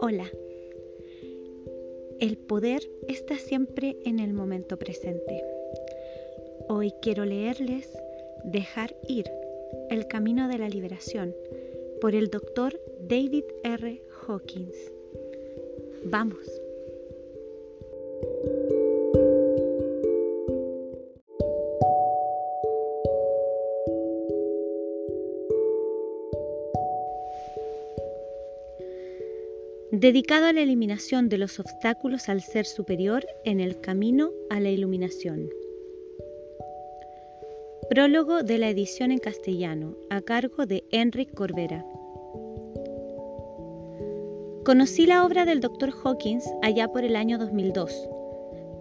Hola. El poder está siempre en el momento presente. Hoy quiero leerles Dejar ir, el camino de la liberación, por el doctor David R. Hawkins. Vamos. Dedicado a la eliminación de los obstáculos al ser superior en el camino a la iluminación. Prólogo de la edición en castellano, a cargo de Enric Corbera. Conocí la obra del Dr. Hawkins allá por el año 2002.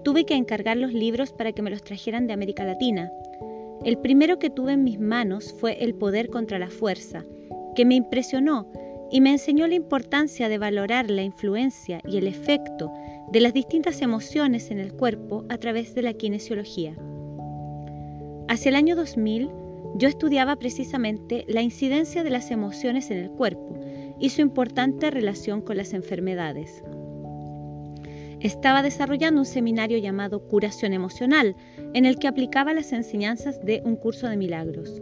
Tuve que encargar los libros para que me los trajeran de América Latina. El primero que tuve en mis manos fue El poder contra la fuerza, que me impresionó y me enseñó la importancia de valorar la influencia y el efecto de las distintas emociones en el cuerpo a través de la kinesiología. Hacia el año 2000, yo estudiaba precisamente la incidencia de las emociones en el cuerpo y su importante relación con las enfermedades. Estaba desarrollando un seminario llamado Curación Emocional, en el que aplicaba las enseñanzas de un curso de milagros.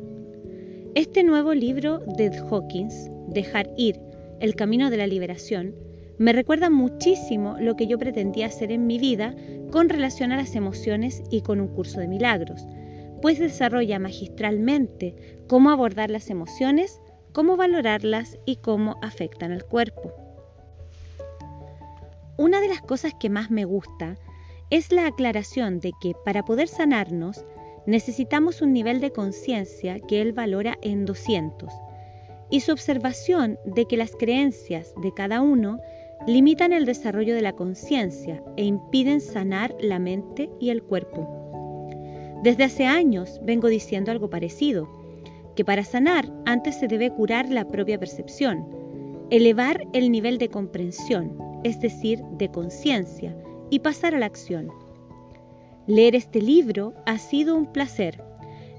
Este nuevo libro de Hawkins dejar ir, el camino de la liberación, me recuerda muchísimo lo que yo pretendía hacer en mi vida con relación a las emociones y con un curso de milagros, pues desarrolla magistralmente cómo abordar las emociones, cómo valorarlas y cómo afectan al cuerpo. Una de las cosas que más me gusta es la aclaración de que para poder sanarnos necesitamos un nivel de conciencia que él valora en 200 y su observación de que las creencias de cada uno limitan el desarrollo de la conciencia e impiden sanar la mente y el cuerpo. Desde hace años vengo diciendo algo parecido, que para sanar antes se debe curar la propia percepción, elevar el nivel de comprensión, es decir, de conciencia, y pasar a la acción. Leer este libro ha sido un placer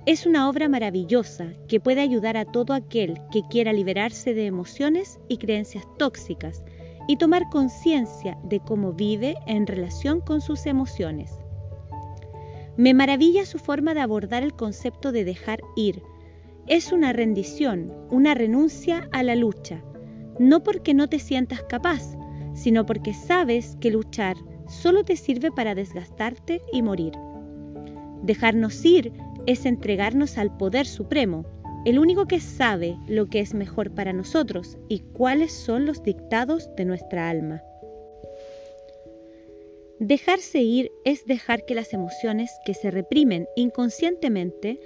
es una obra maravillosa que puede ayudar a todo aquel que quiera liberarse de emociones y creencias tóxicas y tomar conciencia de cómo vive en relación con sus emociones. Me maravilla su forma de abordar el concepto de dejar ir. Es una rendición, una renuncia a la lucha, no porque no te sientas capaz, sino porque sabes que luchar solo te sirve para desgastarte y morir. Dejarnos ir es entregarnos al poder supremo, el único que sabe lo que es mejor para nosotros y cuáles son los dictados de nuestra alma. Dejarse ir es dejar que las emociones que se reprimen inconscientemente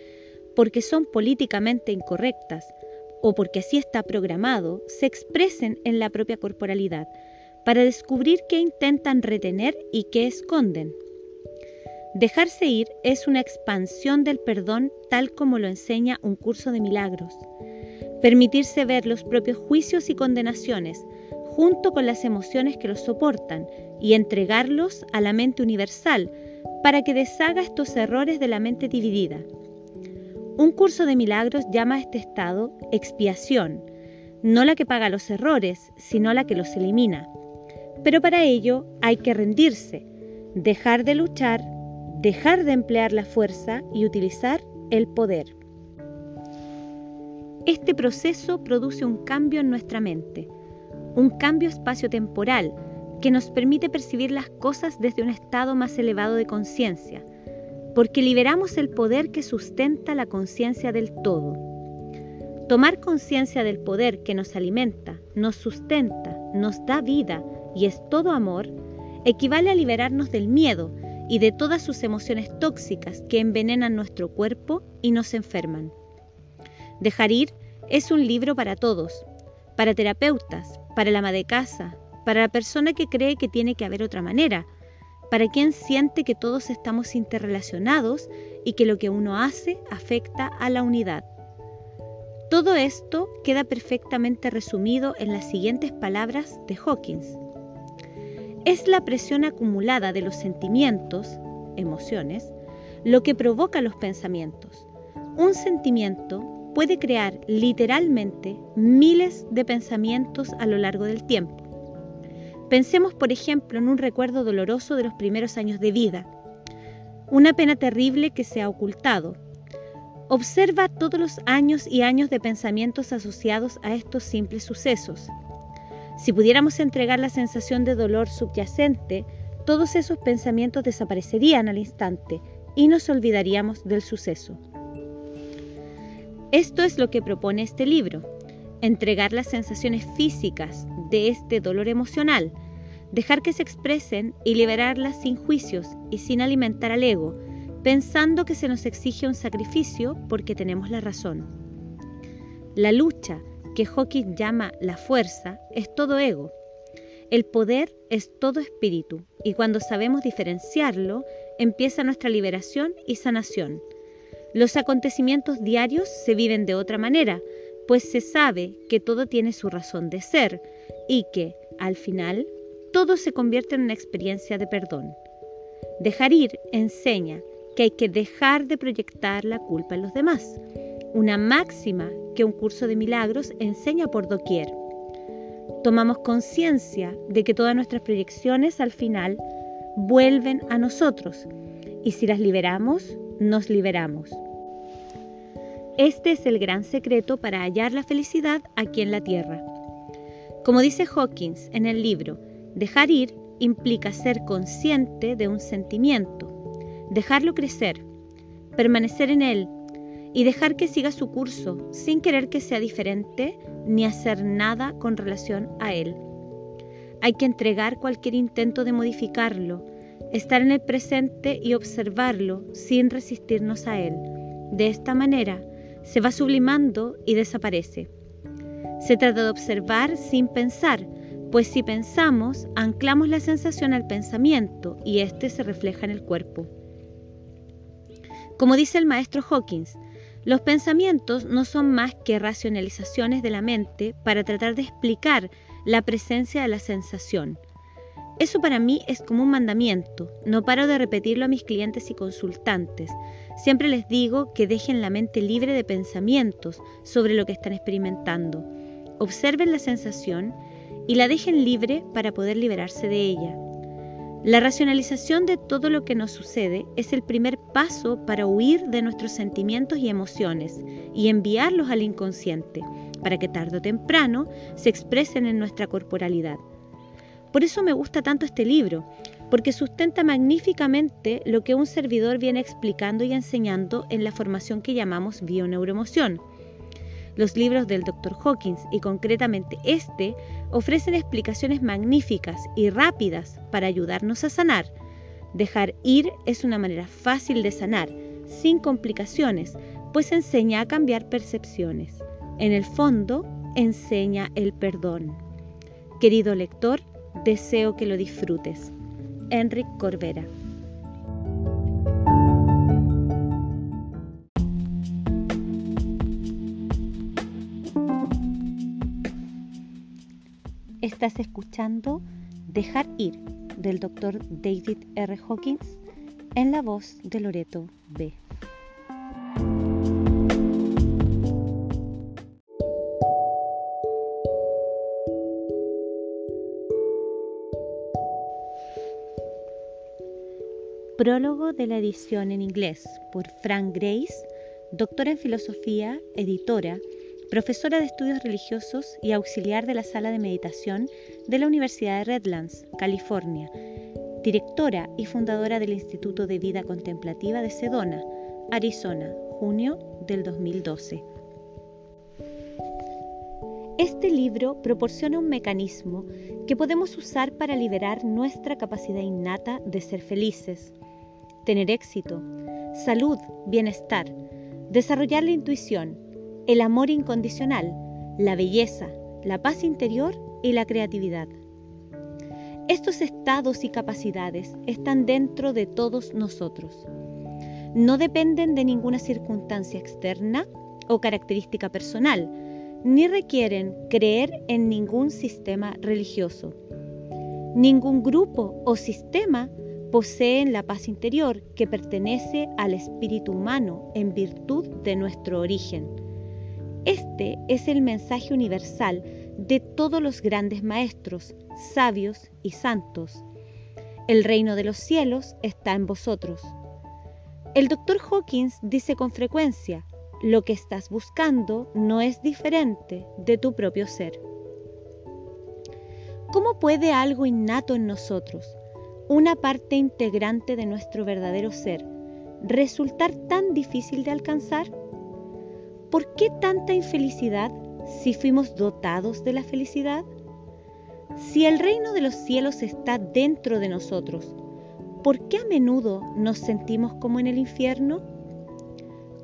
porque son políticamente incorrectas o porque así está programado, se expresen en la propia corporalidad para descubrir qué intentan retener y qué esconden. Dejarse ir es una expansión del perdón tal como lo enseña un curso de milagros. Permitirse ver los propios juicios y condenaciones junto con las emociones que los soportan y entregarlos a la mente universal para que deshaga estos errores de la mente dividida. Un curso de milagros llama a este estado expiación, no la que paga los errores, sino la que los elimina. Pero para ello hay que rendirse, dejar de luchar dejar de emplear la fuerza y utilizar el poder. Este proceso produce un cambio en nuestra mente, un cambio espacio-temporal que nos permite percibir las cosas desde un estado más elevado de conciencia, porque liberamos el poder que sustenta la conciencia del todo. Tomar conciencia del poder que nos alimenta, nos sustenta, nos da vida y es todo amor, equivale a liberarnos del miedo, y de todas sus emociones tóxicas que envenenan nuestro cuerpo y nos enferman. Dejar ir es un libro para todos, para terapeutas, para el ama de casa, para la persona que cree que tiene que haber otra manera, para quien siente que todos estamos interrelacionados y que lo que uno hace afecta a la unidad. Todo esto queda perfectamente resumido en las siguientes palabras de Hawkins. Es la presión acumulada de los sentimientos, emociones, lo que provoca los pensamientos. Un sentimiento puede crear literalmente miles de pensamientos a lo largo del tiempo. Pensemos, por ejemplo, en un recuerdo doloroso de los primeros años de vida, una pena terrible que se ha ocultado. Observa todos los años y años de pensamientos asociados a estos simples sucesos. Si pudiéramos entregar la sensación de dolor subyacente, todos esos pensamientos desaparecerían al instante y nos olvidaríamos del suceso. Esto es lo que propone este libro, entregar las sensaciones físicas de este dolor emocional, dejar que se expresen y liberarlas sin juicios y sin alimentar al ego, pensando que se nos exige un sacrificio porque tenemos la razón. La lucha, que Hawking llama la fuerza, es todo ego. El poder es todo espíritu y cuando sabemos diferenciarlo, empieza nuestra liberación y sanación. Los acontecimientos diarios se viven de otra manera, pues se sabe que todo tiene su razón de ser y que, al final, todo se convierte en una experiencia de perdón. Dejar ir enseña que hay que dejar de proyectar la culpa en los demás, una máxima que un curso de milagros enseña por doquier. Tomamos conciencia de que todas nuestras proyecciones al final vuelven a nosotros y si las liberamos, nos liberamos. Este es el gran secreto para hallar la felicidad aquí en la Tierra. Como dice Hawkins en el libro, dejar ir implica ser consciente de un sentimiento, dejarlo crecer, permanecer en él y dejar que siga su curso sin querer que sea diferente ni hacer nada con relación a él. Hay que entregar cualquier intento de modificarlo, estar en el presente y observarlo sin resistirnos a él. De esta manera, se va sublimando y desaparece. Se trata de observar sin pensar, pues si pensamos, anclamos la sensación al pensamiento y éste se refleja en el cuerpo. Como dice el maestro Hawkins, los pensamientos no son más que racionalizaciones de la mente para tratar de explicar la presencia de la sensación. Eso para mí es como un mandamiento, no paro de repetirlo a mis clientes y consultantes, Siempre les digo que dejen la mente libre de pensamientos sobre lo que están experimentando. Observen la sensación y la dejen libre para poder liberarse de ella. La racionalización de todo lo que nos sucede es el primer paso para huir de nuestros sentimientos y emociones y enviarlos al inconsciente, para que tarde o temprano se expresen en nuestra corporalidad. Por eso me gusta tanto este libro, porque sustenta magníficamente lo que un servidor viene explicando y enseñando en la formación que llamamos bioneuroemoción. Los libros del Dr. Hawkins y concretamente este ofrecen explicaciones magníficas y rápidas para ayudarnos a sanar. Dejar ir es una manera fácil de sanar, sin complicaciones, pues enseña a cambiar percepciones. En el fondo, enseña el perdón. Querido lector, deseo que lo disfrutes. Enric Corbera. Estás escuchando Dejar ir del Dr. David R. Hawkins en la voz de Loreto B. Prólogo de la edición en inglés por Frank Grace, doctora en filosofía, editora, profesora de estudios religiosos y auxiliar de la sala de meditación de la Universidad de Redlands, California, directora y fundadora del Instituto de Vida Contemplativa de Sedona, Arizona, junio del 2012. Este libro proporciona un mecanismo que podemos usar para liberar nuestra capacidad innata de ser felices, tener éxito, salud, bienestar, desarrollar la intuición, el amor incondicional, la belleza, la paz interior y la creatividad. Estos estados y capacidades están dentro de todos nosotros. No dependen de ninguna circunstancia externa o característica personal, ni requieren creer en ningún sistema religioso. Ningún grupo o sistema poseen la paz interior que pertenece al espíritu humano en virtud de nuestro origen. Este es el mensaje universal de todos los grandes maestros, sabios y santos. El reino de los cielos está en vosotros. El doctor Hawkins dice con frecuencia, lo que estás buscando no es diferente de tu propio ser. ¿Cómo puede algo innato en nosotros, una parte integrante de nuestro verdadero ser, resultar tan difícil de alcanzar? ¿Por qué tanta infelicidad si fuimos dotados de la felicidad? Si el reino de los cielos está dentro de nosotros, ¿por qué a menudo nos sentimos como en el infierno?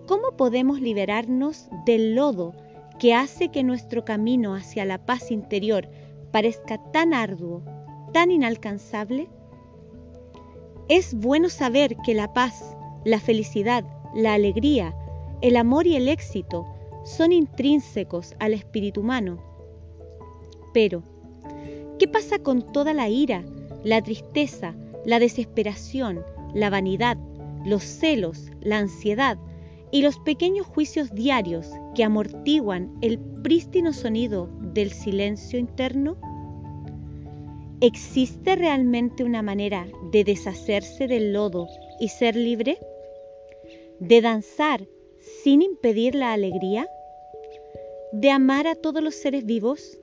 ¿Cómo podemos liberarnos del lodo que hace que nuestro camino hacia la paz interior parezca tan arduo, tan inalcanzable? Es bueno saber que la paz, la felicidad, la alegría, el amor y el éxito son intrínsecos al espíritu humano. Pero, ¿qué pasa con toda la ira, la tristeza, la desesperación, la vanidad, los celos, la ansiedad y los pequeños juicios diarios que amortiguan el prístino sonido del silencio interno? ¿Existe realmente una manera de deshacerse del lodo y ser libre? ¿De danzar sin impedir la alegría? ¿De amar a todos los seres vivos?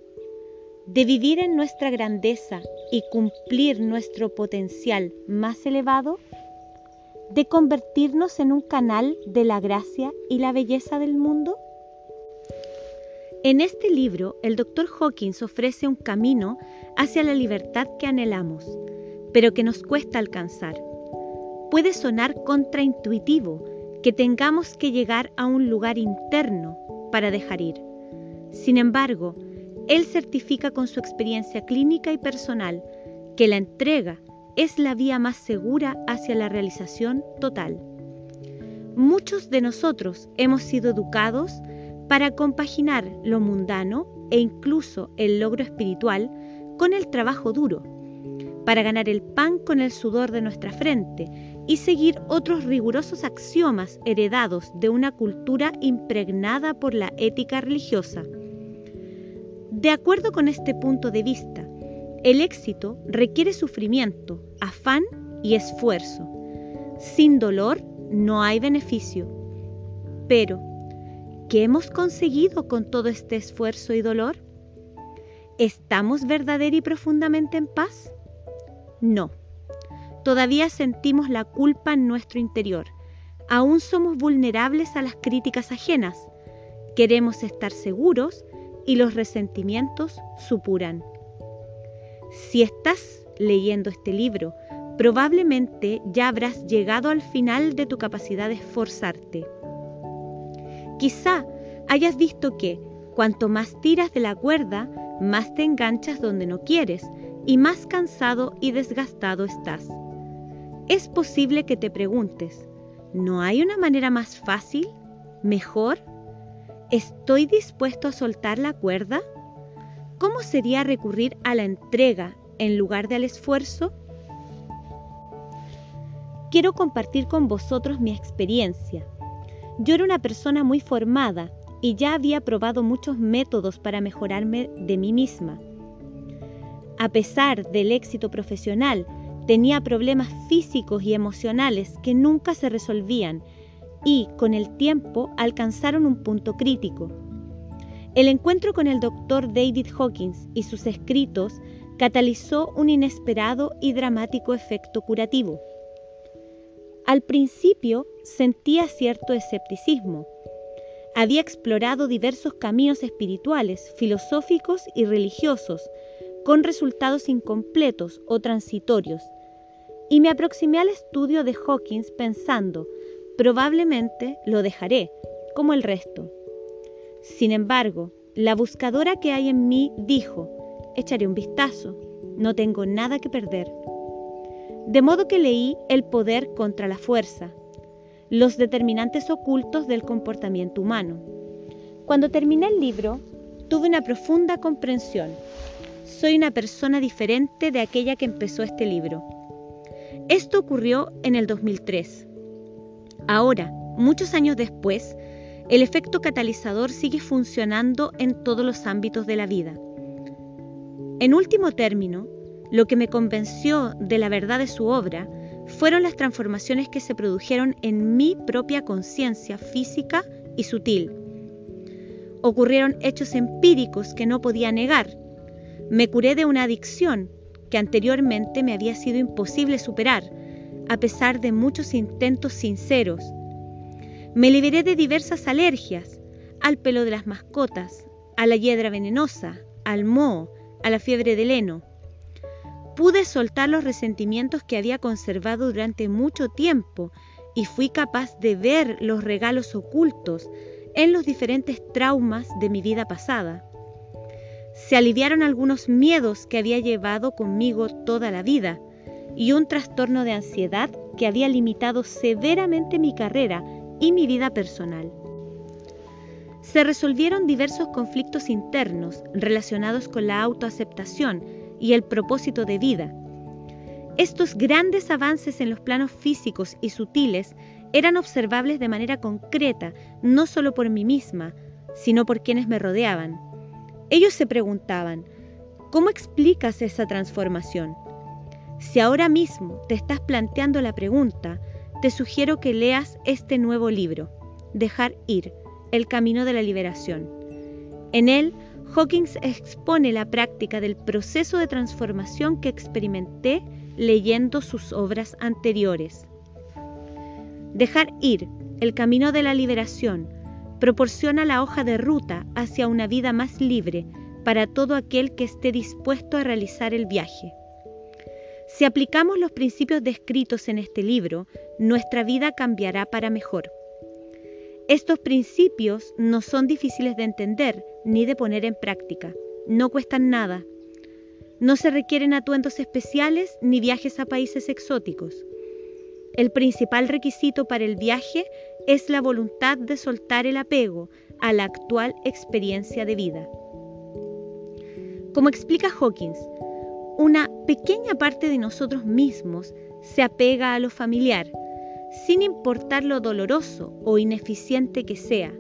¿De vivir en nuestra grandeza y cumplir nuestro potencial más elevado? ¿De convertirnos en un canal de la gracia y la belleza del mundo? En este libro, el Dr. Hawkins ofrece un camino hacia la libertad que anhelamos, pero que nos cuesta alcanzar. Puede sonar contraintuitivo que tengamos que llegar a un lugar interno para dejar ir. Sin embargo, él certifica con su experiencia clínica y personal que la entrega es la vía más segura hacia la realización total. Muchos de nosotros hemos sido educados para compaginar lo mundano e incluso el logro espiritual con el trabajo duro, para ganar el pan con el sudor de nuestra frente y seguir otros rigurosos axiomas heredados de una cultura impregnada por la ética religiosa. De acuerdo con este punto de vista, el éxito requiere sufrimiento, afán y esfuerzo. Sin dolor no hay beneficio. Pero, ¿Qué hemos conseguido con todo este esfuerzo y dolor? ¿Estamos verdadera y profundamente en paz? No. Todavía sentimos la culpa en nuestro interior. Aún somos vulnerables a las críticas ajenas. Queremos estar seguros y los resentimientos supuran. Si estás leyendo este libro, probablemente ya habrás llegado al final de tu capacidad de esforzarte. Quizá hayas visto que cuanto más tiras de la cuerda, más te enganchas donde no quieres y más cansado y desgastado estás. Es posible que te preguntes, ¿no hay una manera más fácil? ¿Mejor? ¿Estoy dispuesto a soltar la cuerda? ¿Cómo sería recurrir a la entrega en lugar del esfuerzo? Quiero compartir con vosotros mi experiencia yo era una persona muy formada y ya había probado muchos métodos para mejorarme de mí misma. A pesar del éxito profesional, tenía problemas físicos y emocionales que nunca se resolvían y con el tiempo alcanzaron un punto crítico. El encuentro con el doctor David Hawkins y sus escritos catalizó un inesperado y dramático efecto curativo. Al principio sentía cierto escepticismo. Había explorado diversos caminos espirituales, filosóficos y religiosos, con resultados incompletos o transitorios, y me aproximé al estudio de Hawkins pensando, probablemente lo dejaré, como el resto. Sin embargo, la buscadora que hay en mí dijo, echaré un vistazo, no tengo nada que perder. De modo que leí El poder contra la fuerza, los determinantes ocultos del comportamiento humano. Cuando terminé el libro, tuve una profunda comprensión. Soy una persona diferente de aquella que empezó este libro. Esto ocurrió en el 2003. Ahora, muchos años después, el efecto catalizador sigue funcionando en todos los ámbitos de la vida. En último término, lo que me convenció de la verdad de su obra fueron las transformaciones que se produjeron en mi propia conciencia física y sutil. Ocurrieron hechos empíricos que no podía negar. Me curé de una adicción que anteriormente me había sido imposible superar, a pesar de muchos intentos sinceros. Me liberé de diversas alergias, al pelo de las mascotas, a la hiedra venenosa, al moho, a la fiebre del heno. Pude soltar los resentimientos que había conservado durante mucho tiempo y fui capaz de ver los regalos ocultos en los diferentes traumas de mi vida pasada. Se aliviaron algunos miedos que había llevado conmigo toda la vida y un trastorno de ansiedad que había limitado severamente mi carrera y mi vida personal. Se resolvieron diversos conflictos internos relacionados con la autoaceptación y el propósito de vida. Estos grandes avances en los planos físicos y sutiles eran observables de manera concreta, no solo por mí misma, sino por quienes me rodeaban. Ellos se preguntaban, ¿cómo explicas esa transformación? Si ahora mismo te estás planteando la pregunta, te sugiero que leas este nuevo libro, Dejar ir, el camino de la liberación. En él, Hawkins expone la práctica del proceso de transformación que experimenté leyendo sus obras anteriores. Dejar ir, el camino de la liberación, proporciona la hoja de ruta hacia una vida más libre para todo aquel que esté dispuesto a realizar el viaje. Si aplicamos los principios descritos en este libro, nuestra vida cambiará para mejor. Estos principios no son difíciles de entender ni de poner en práctica. No cuestan nada. No se requieren atuendos especiales ni viajes a países exóticos. El principal requisito para el viaje es la voluntad de soltar el apego a la actual experiencia de vida. Como explica Hawkins, una pequeña parte de nosotros mismos se apega a lo familiar, sin importar lo doloroso o ineficiente que sea.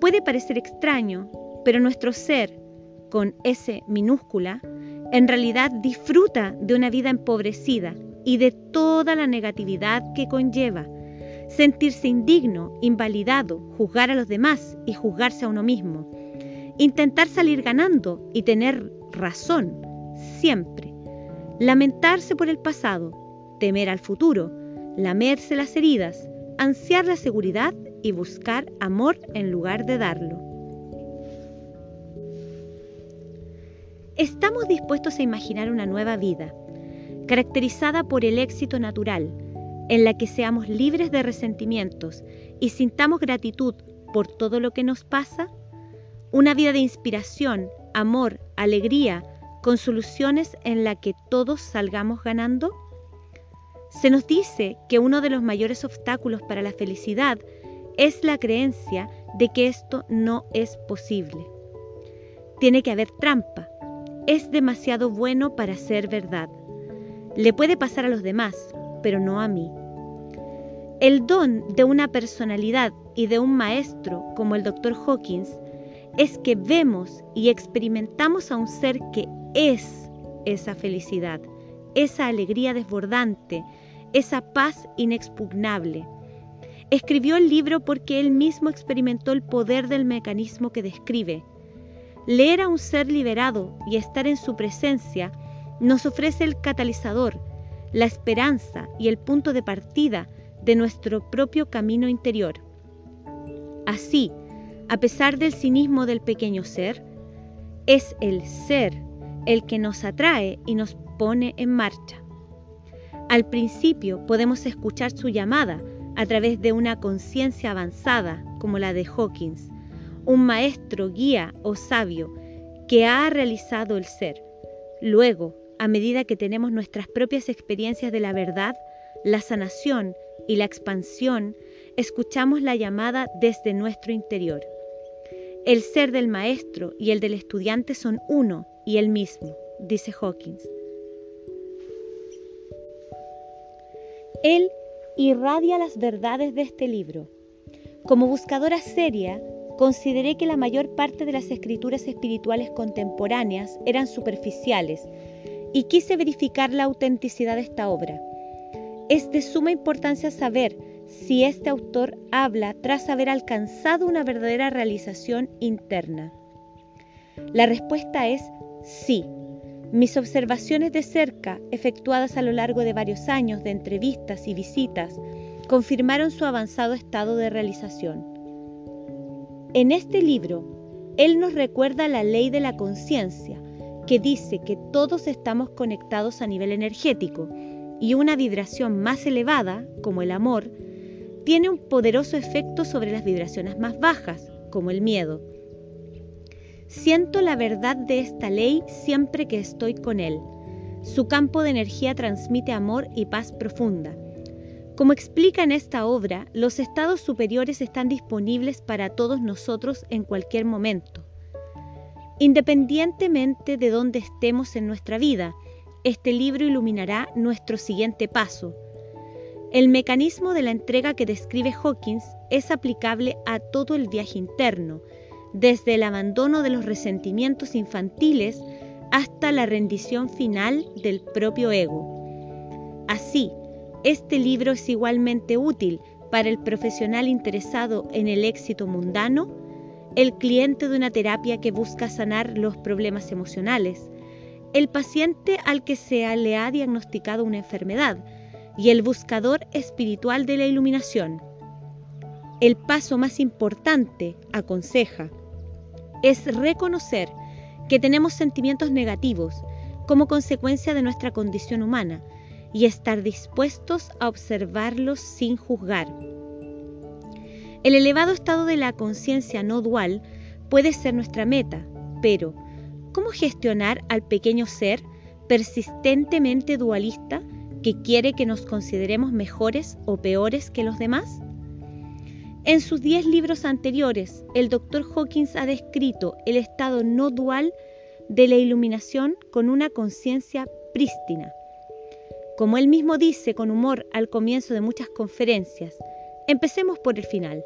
Puede parecer extraño, pero nuestro ser, con S minúscula, en realidad disfruta de una vida empobrecida y de toda la negatividad que conlleva. Sentirse indigno, invalidado, juzgar a los demás y juzgarse a uno mismo. Intentar salir ganando y tener razón siempre. Lamentarse por el pasado, temer al futuro, lamerse las heridas, ansiar la seguridad y buscar amor en lugar de darlo. Estamos dispuestos a imaginar una nueva vida, caracterizada por el éxito natural, en la que seamos libres de resentimientos y sintamos gratitud por todo lo que nos pasa, una vida de inspiración, amor, alegría, con soluciones en la que todos salgamos ganando? Se nos dice que uno de los mayores obstáculos para la felicidad es la creencia de que esto no es posible. Tiene que haber trampa. Es demasiado bueno para ser verdad. Le puede pasar a los demás, pero no a mí. El don de una personalidad y de un maestro como el Dr. Hawkins es que vemos y experimentamos a un ser que es esa felicidad, esa alegría desbordante, esa paz inexpugnable. Escribió el libro porque él mismo experimentó el poder del mecanismo que describe. Leer a un ser liberado y estar en su presencia nos ofrece el catalizador, la esperanza y el punto de partida de nuestro propio camino interior. Así, a pesar del cinismo del pequeño ser, es el ser el que nos atrae y nos pone en marcha. Al principio podemos escuchar su llamada a través de una conciencia avanzada como la de Hawkins, un maestro, guía o sabio que ha realizado el ser. Luego, a medida que tenemos nuestras propias experiencias de la verdad, la sanación y la expansión, escuchamos la llamada desde nuestro interior. El ser del maestro y el del estudiante son uno y el mismo, dice Hawkins. Él irradia las verdades de este libro. Como buscadora seria, consideré que la mayor parte de las escrituras espirituales contemporáneas eran superficiales y quise verificar la autenticidad de esta obra. Es de suma importancia saber si este autor habla tras haber alcanzado una verdadera realización interna. La respuesta es sí. Mis observaciones de cerca, efectuadas a lo largo de varios años de entrevistas y visitas, confirmaron su avanzado estado de realización. En este libro, él nos recuerda la ley de la conciencia, que dice que todos estamos conectados a nivel energético y una vibración más elevada, como el amor, tiene un poderoso efecto sobre las vibraciones más bajas, como el miedo. Siento la verdad de esta ley siempre que estoy con él. Su campo de energía transmite amor y paz profunda. Como explica en esta obra, los estados superiores están disponibles para todos nosotros en cualquier momento. Independientemente de dónde estemos en nuestra vida, este libro iluminará nuestro siguiente paso. El mecanismo de la entrega que describe Hawkins es aplicable a todo el viaje interno, desde el abandono de los resentimientos infantiles hasta la rendición final del propio ego. Así, este libro es igualmente útil para el profesional interesado en el éxito mundano, el cliente de una terapia que busca sanar los problemas emocionales, el paciente al que se le ha diagnosticado una enfermedad y el buscador espiritual de la iluminación. El paso más importante, aconseja, es reconocer que tenemos sentimientos negativos como consecuencia de nuestra condición humana y estar dispuestos a observarlos sin juzgar. El elevado estado de la conciencia no dual puede ser nuestra meta, pero ¿cómo gestionar al pequeño ser persistentemente dualista que quiere que nos consideremos mejores o peores que los demás? En sus 10 libros anteriores, el Dr. Hawkins ha descrito el estado no dual de la iluminación con una conciencia prístina como él mismo dice con humor al comienzo de muchas conferencias, empecemos por el final.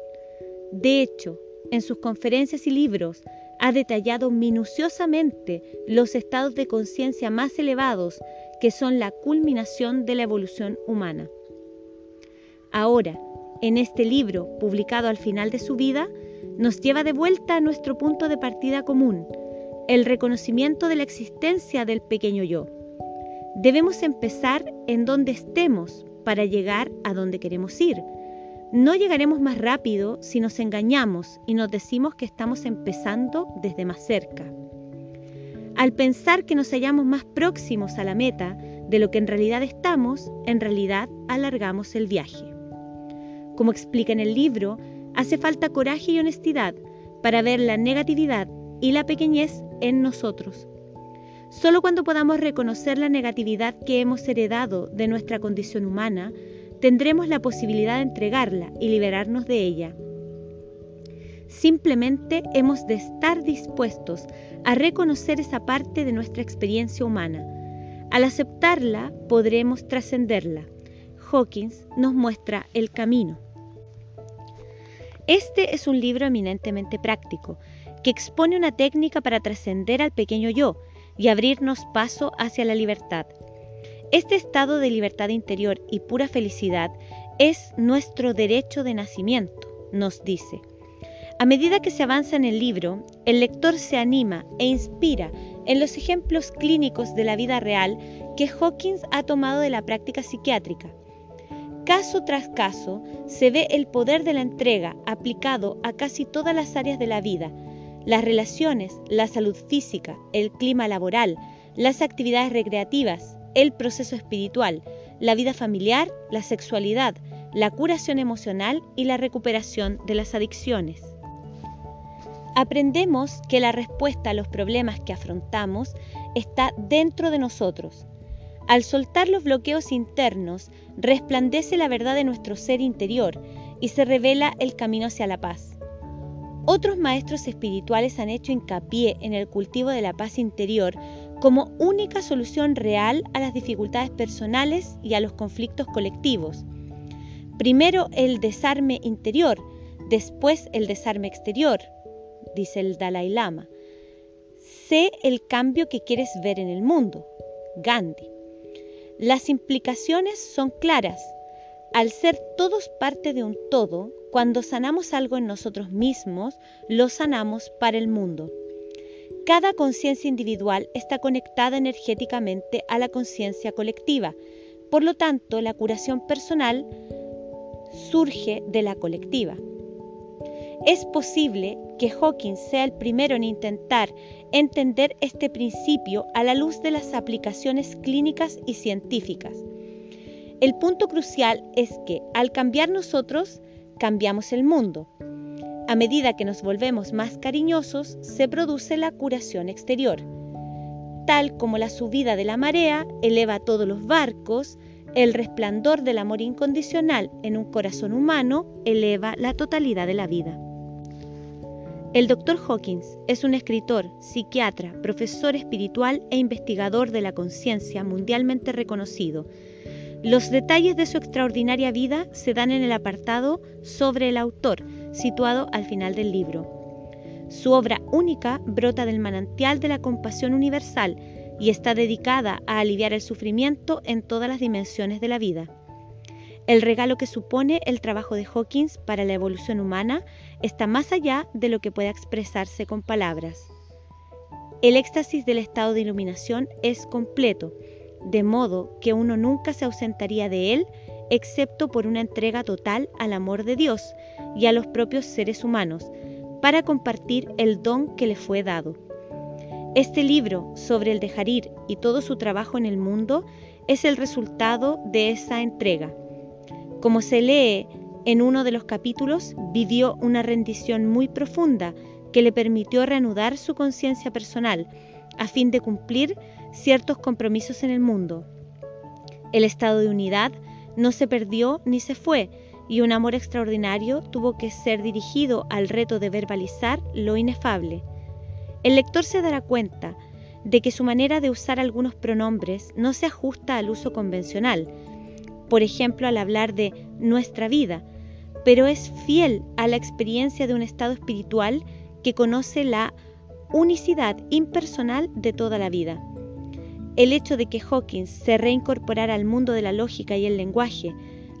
De hecho, en sus conferencias y libros ha detallado minuciosamente los estados de conciencia más elevados que son la culminación de la evolución humana. Ahora, en este libro, publicado al final de su vida, nos lleva de vuelta a nuestro punto de partida común, el reconocimiento de la existencia del pequeño yo. Debemos empezar en donde estemos para llegar a donde queremos ir. No llegaremos más rápido si nos engañamos y nos decimos que estamos empezando desde más cerca. Al pensar que nos hallamos más próximos a la meta de lo que en realidad estamos, en realidad alargamos el viaje. Como explica en el libro, hace falta coraje y honestidad para ver la negatividad y la pequeñez en nosotros Solo cuando podamos reconocer la negatividad que hemos heredado de nuestra condición humana, tendremos la posibilidad de entregarla y liberarnos de ella. Simplemente hemos de estar dispuestos a reconocer esa parte de nuestra experiencia humana. Al aceptarla, podremos trascenderla. Hawkins nos muestra el camino. Este es un libro eminentemente práctico, que expone una técnica para trascender al pequeño yo, y abrirnos paso hacia la libertad. Este estado de libertad interior y pura felicidad es nuestro derecho de nacimiento, nos dice. A medida que se avanza en el libro, el lector se anima e inspira en los ejemplos clínicos de la vida real que Hawkins ha tomado de la práctica psiquiátrica. Caso tras caso se ve el poder de la entrega aplicado a casi todas las áreas de la vida, las relaciones, la salud física, el clima laboral, las actividades recreativas, el proceso espiritual, la vida familiar, la sexualidad, la curación emocional y la recuperación de las adicciones. Aprendemos que la respuesta a los problemas que afrontamos está dentro de nosotros. Al soltar los bloqueos internos, resplandece la verdad de nuestro ser interior y se revela el camino hacia la paz. Otros maestros espirituales han hecho hincapié en el cultivo de la paz interior como única solución real a las dificultades personales y a los conflictos colectivos. Primero el desarme interior, después el desarme exterior, dice el Dalai Lama. Sé el cambio que quieres ver en el mundo, Gandhi. Las implicaciones son claras. Al ser todos parte de un todo, cuando sanamos algo en nosotros mismos, lo sanamos para el mundo. Cada conciencia individual está conectada energéticamente a la conciencia colectiva. Por lo tanto, la curación personal surge de la colectiva. Es posible que Hawking sea el primero en intentar entender este principio a la luz de las aplicaciones clínicas y científicas. El punto crucial es que al cambiar nosotros, cambiamos el mundo. A medida que nos volvemos más cariñosos, se produce la curación exterior. Tal como la subida de la marea eleva todos los barcos, el resplandor del amor incondicional en un corazón humano eleva la totalidad de la vida. El Dr. Hawkins es un escritor, psiquiatra, profesor espiritual e investigador de la conciencia mundialmente reconocido. Los detalles de su extraordinaria vida se dan en el apartado sobre el autor, situado al final del libro. Su obra única brota del manantial de la compasión universal y está dedicada a aliviar el sufrimiento en todas las dimensiones de la vida. El regalo que supone el trabajo de Hawkins para la evolución humana está más allá de lo que pueda expresarse con palabras. El éxtasis del estado de iluminación es completo, de modo que uno nunca se ausentaría de él excepto por una entrega total al amor de Dios y a los propios seres humanos, para compartir el don que le fue dado. Este libro sobre el dejar ir y todo su trabajo en el mundo es el resultado de esa entrega. Como se lee en uno de los capítulos, vivió una rendición muy profunda que le permitió reanudar su conciencia personal a fin de cumplir ciertos compromisos en el mundo. El estado de unidad no se perdió ni se fue, y un amor extraordinario tuvo que ser dirigido al reto de verbalizar lo inefable. El lector se dará cuenta de que su manera de usar algunos pronombres no se ajusta al uso convencional, por ejemplo al hablar de nuestra vida, pero es fiel a la experiencia de un estado espiritual que conoce la unicidad impersonal de toda la vida. El hecho de que Hawkins se reincorporara al mundo de la lógica y el lenguaje,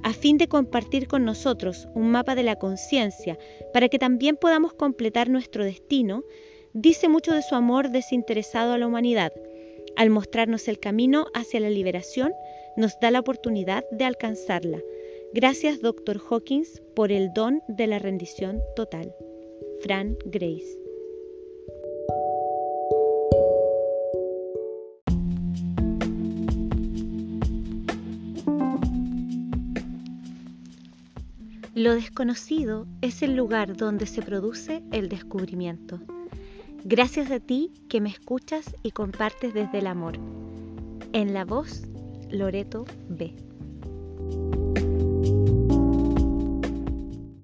a fin de compartir con nosotros un mapa de la conciencia para que también podamos completar nuestro destino, dice mucho de su amor desinteresado a la humanidad. Al mostrarnos el camino hacia la liberación, nos da la oportunidad de alcanzarla. Gracias, Dr. Hawkins, por el don de la rendición total. Fran Grace. Lo desconocido es el lugar donde se produce el descubrimiento. Gracias a ti que me escuchas y compartes desde el amor. En la voz Loreto B.